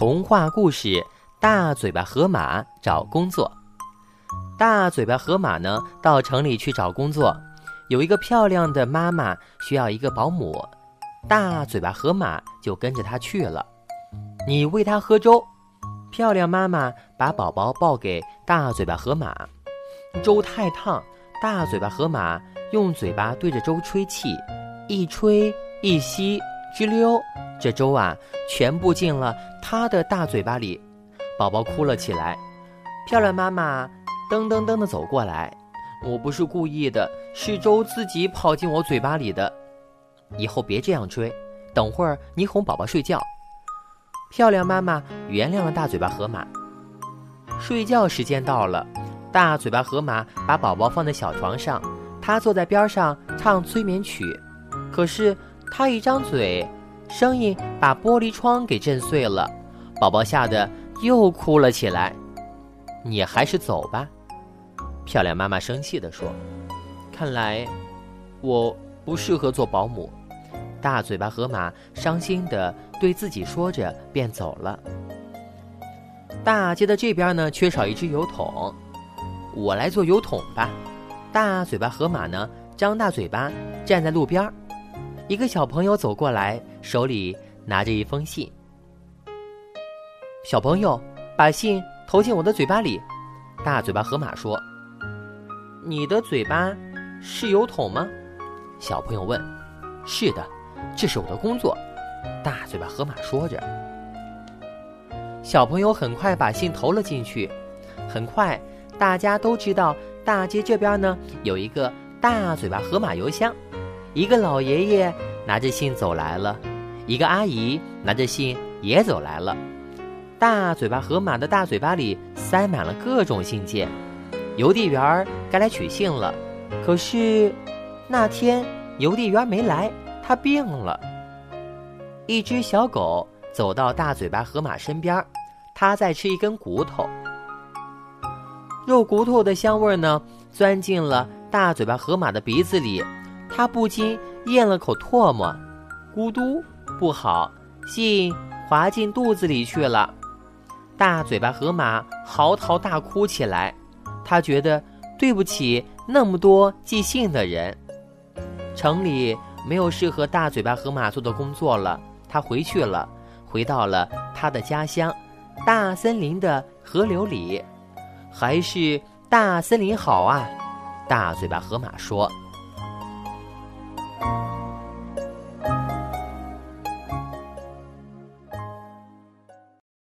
童话故事《大嘴巴河马找工作》。大嘴巴河马呢，到城里去找工作。有一个漂亮的妈妈需要一个保姆，大嘴巴河马就跟着她去了。你喂它喝粥。漂亮妈妈把宝宝抱给大嘴巴河马。粥太烫，大嘴巴河马用嘴巴对着粥吹气，一吹一吸，吱溜，这粥啊全部进了他的大嘴巴里。宝宝哭了起来。漂亮妈妈噔噔噔的走过来，我不是故意的，是粥自己跑进我嘴巴里的。以后别这样吹，等会儿你哄宝宝睡觉。漂亮妈妈原谅了大嘴巴河马。睡觉时间到了，大嘴巴河马把宝宝放在小床上，他坐在边上唱催眠曲。可是他一张嘴，声音把玻璃窗给震碎了，宝宝吓得又哭了起来。你还是走吧，漂亮妈妈生气地说：“看来我不适合做保姆。”大嘴巴河马伤心地对自己说着，便走了。大街的这边呢，缺少一只油桶，我来做油桶吧。大嘴巴河马呢，张大嘴巴站在路边儿。一个小朋友走过来，手里拿着一封信。小朋友把信投进我的嘴巴里。大嘴巴河马说：“你的嘴巴是油桶吗？”小朋友问：“是的。”这是我的工作，大嘴巴河马说着。小朋友很快把信投了进去。很快，大家都知道大街这边呢有一个大嘴巴河马邮箱。一个老爷爷拿着信走来了，一个阿姨拿着信也走来了。大嘴巴河马的大嘴巴里塞满了各种信件。邮递员该来取信了，可是那天邮递员没来。他病了。一只小狗走到大嘴巴河马身边，它在吃一根骨头。肉骨头的香味呢，钻进了大嘴巴河马的鼻子里，他不禁咽了口唾沫，咕嘟，不好，信滑进肚子里去了。大嘴巴河马嚎啕大哭起来，他觉得对不起那么多寄信的人。城里。没有适合大嘴巴河马做的工作了，他回去了，回到了他的家乡，大森林的河流里，还是大森林好啊！大嘴巴河马说。thank you